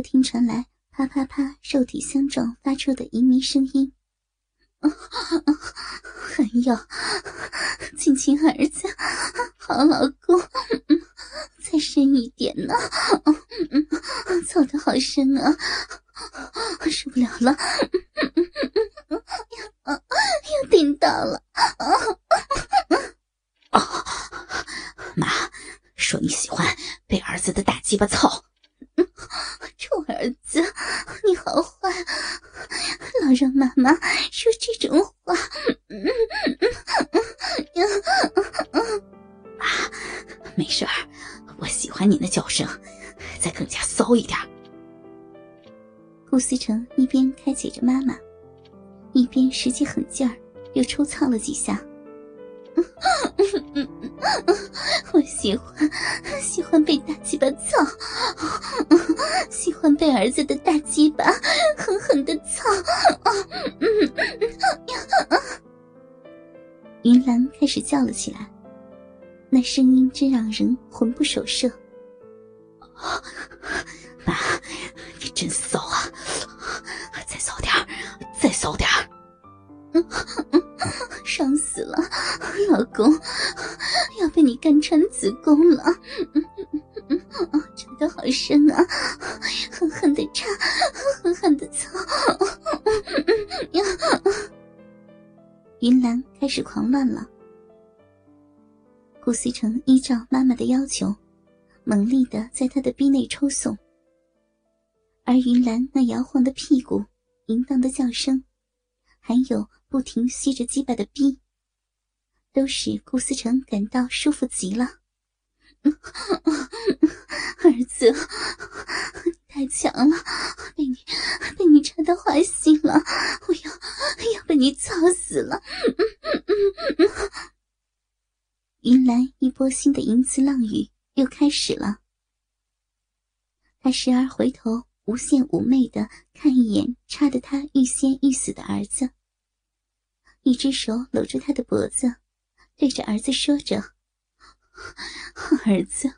听传来啪啪啪肉体相撞发出的淫靡声音。还有，亲亲儿子，好老公，再深一点呢，操的好深啊，受不了了，要要顶到了，啊！妈，说你喜欢被儿子的大鸡巴操。臭儿子，你好坏，老让妈妈真话。啊，没事儿，我喜欢你的叫声，再更加骚一点。顾思成一边开解着妈妈，一边使起狠劲儿，又抽操了几下。我喜欢，喜欢被大鸡巴操，喜欢被儿子的大鸡巴狠狠的操。云兰开始叫了起来，那声音真让人魂不守舍。妈，你真骚啊！再骚点再骚点嗯，伤死了，老公，要被你干穿子宫了！插的好深啊，狠狠的插，狠狠的操！云兰开始狂乱了。顾思成依照妈妈的要求，猛力的在她的逼内抽送，而云兰那摇晃的屁股、淫荡的叫声，还有。不停吸着鸡巴的逼，都使顾思成感到舒服极了。儿子，太强了，被你被你插到花心了，我要要被你操死了。云兰一波新的淫词浪语又开始了，他时而回头，无限妩媚的看一眼插得他欲仙欲死的儿子。一只手搂住他的脖子，对着儿子说着：“ 儿子，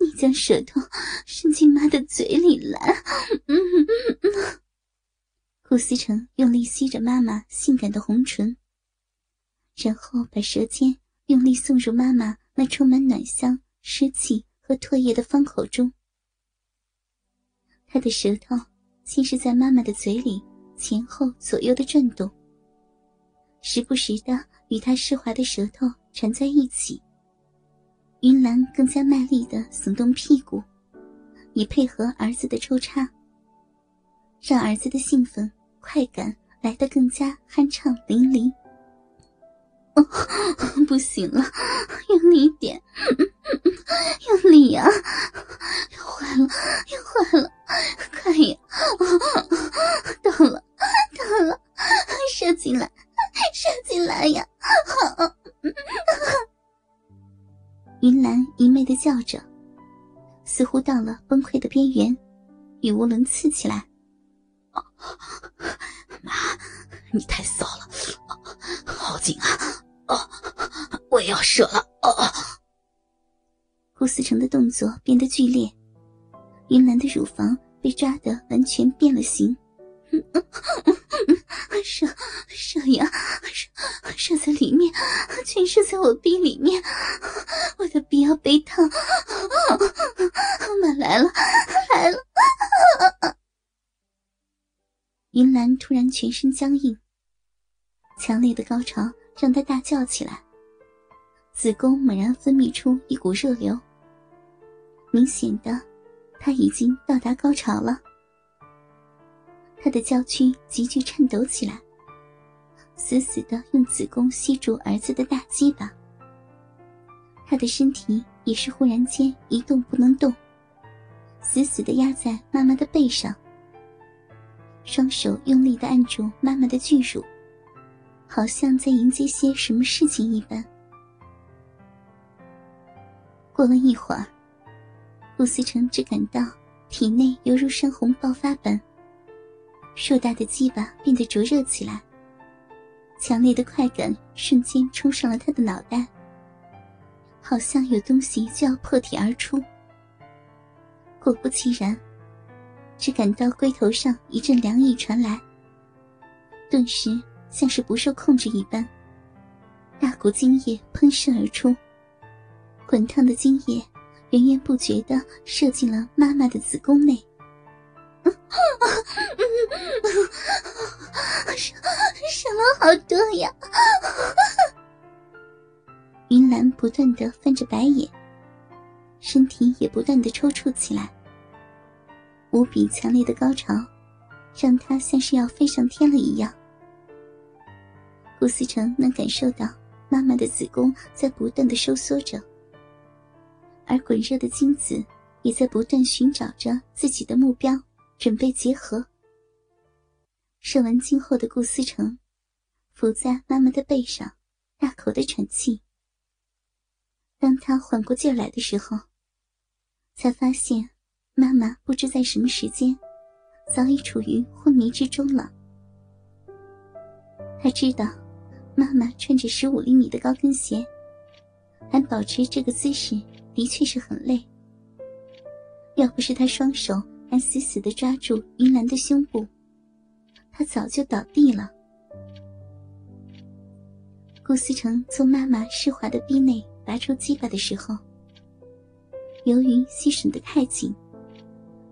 你将舌头伸进妈的嘴里来。”顾思成用力吸着妈妈性感的红唇，然后把舌尖用力送入妈妈那充满暖香、湿气和唾液的方口中。他的舌头先是在妈妈的嘴里前后左右的转动。时不时的与他湿滑的舌头缠在一起，云兰更加卖力的耸动屁股，以配合儿子的抽插，让儿子的兴奋快感来得更加酣畅淋漓。哦，不行了，用力一点，用力呀！要坏了，要坏了，快呀！到似乎到了崩溃的边缘，语无伦次起来。妈，你太骚了，好紧啊！哦，我要射了！哦，顾思成的动作变得剧烈，云兰的乳房被抓得完全变了形。射射呀，射射在里面，全射在我逼里面，我的逼要被烫！妈来了，来了！云兰突然全身僵硬，强烈的高潮让她大叫起来，子宫猛然分泌出一股热流，明显的，她已经到达高潮了。他的娇躯急剧颤抖起来，死死的用子宫吸住儿子的大鸡巴。他的身体也是忽然间一动不能动，死死的压在妈妈的背上，双手用力的按住妈妈的巨乳，好像在迎接些什么事情一般。过了一会儿，陆思成只感到体内犹如山洪爆发般。硕大的鸡巴变得灼热起来，强烈的快感瞬间冲上了他的脑袋，好像有东西就要破体而出。果不其然，只感到龟头上一阵凉意传来，顿时像是不受控制一般，大股精液喷射而出，滚烫的精液源源不绝的射进了妈妈的子宫内。什什么好多呀！云兰不断的翻着白眼，身体也不断的抽搐起来。无比强烈的高潮，让她像是要飞上天了一样。顾思成能感受到妈妈的子宫在不断的收缩着，而滚热的精子也在不断寻找着自己的目标，准备结合。射完精后的顾思成，伏在妈妈的背上，大口的喘气。当他缓过劲来的时候，才发现妈妈不知在什么时间，早已处于昏迷之中了。他知道，妈妈穿着十五厘米的高跟鞋，还保持这个姿势，的确是很累。要不是他双手还死死的抓住云兰的胸部，他早就倒地了。顾思成从妈妈湿滑的臂内拔出鸡巴的时候，由于吸吮的太紧，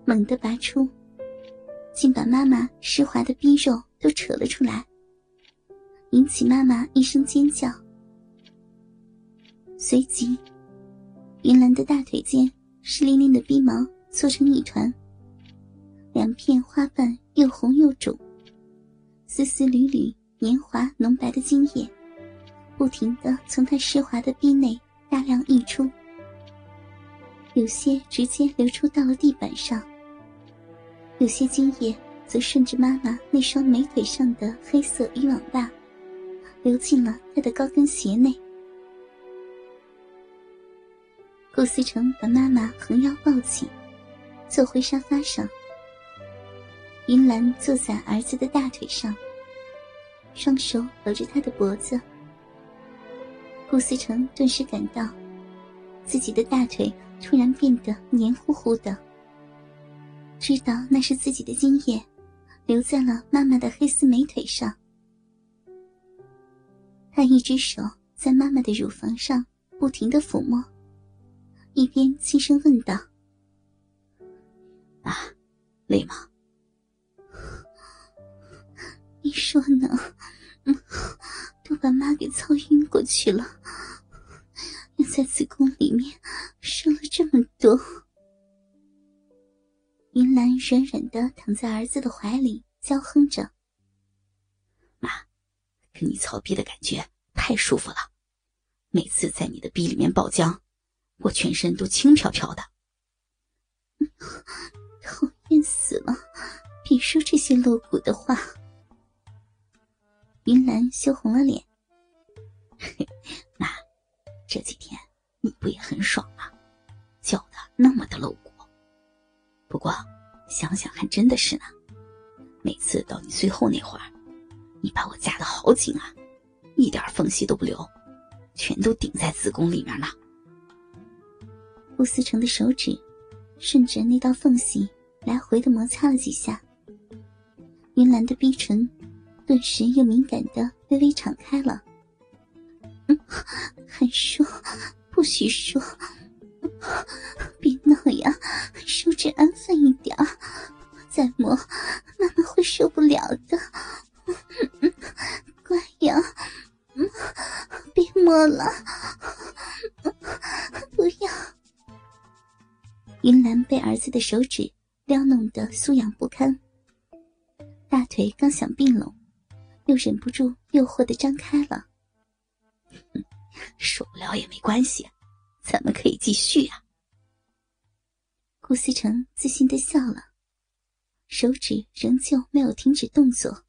猛地拔出，竟把妈妈湿滑的逼肉都扯了出来，引起妈妈一声尖叫。随即，云兰的大腿间湿淋淋的逼毛搓成一团，两片花瓣又红又肿。丝丝缕缕黏滑浓白的精液，不停的从他湿滑的臂内大量溢出，有些直接流出到了地板上，有些精液则顺着妈妈那双美腿上的黑色渔网袜，流进了她的高跟鞋内。顾思成把妈妈横腰抱起，坐回沙发上。云兰坐在儿子的大腿上，双手搂着他的脖子。顾思成顿时感到，自己的大腿突然变得黏糊糊的，知道那是自己的精液，留在了妈妈的黑丝美腿上。他一只手在妈妈的乳房上不停的抚摸，一边轻声问道：“啊，累吗？” 你说呢？嗯，都把妈给操晕过去了，又在子宫里面生了这么多。云兰软软的躺在儿子的怀里，娇哼着：“妈，跟你操逼的感觉太舒服了，每次在你的逼里面爆浆，我全身都轻飘飘的。讨厌死了！别说这些露骨的话。”云兰羞红了脸。真的是呢。每次到你最后那会儿，你把我夹的好紧啊，一点缝隙都不留，全都顶在子宫里面呢。顾思成的手指顺着那道缝隙来回的摩擦了几下，云兰的逼唇。顿时又敏感的微微敞开了。嗯，还说不许说，别闹呀，手指安分一点的手指撩弄得酥痒不堪，大腿刚想并拢。又忍不住诱惑的张开了，受不了也没关系，咱们可以继续啊。顾思成自信的笑了，手指仍旧没有停止动作。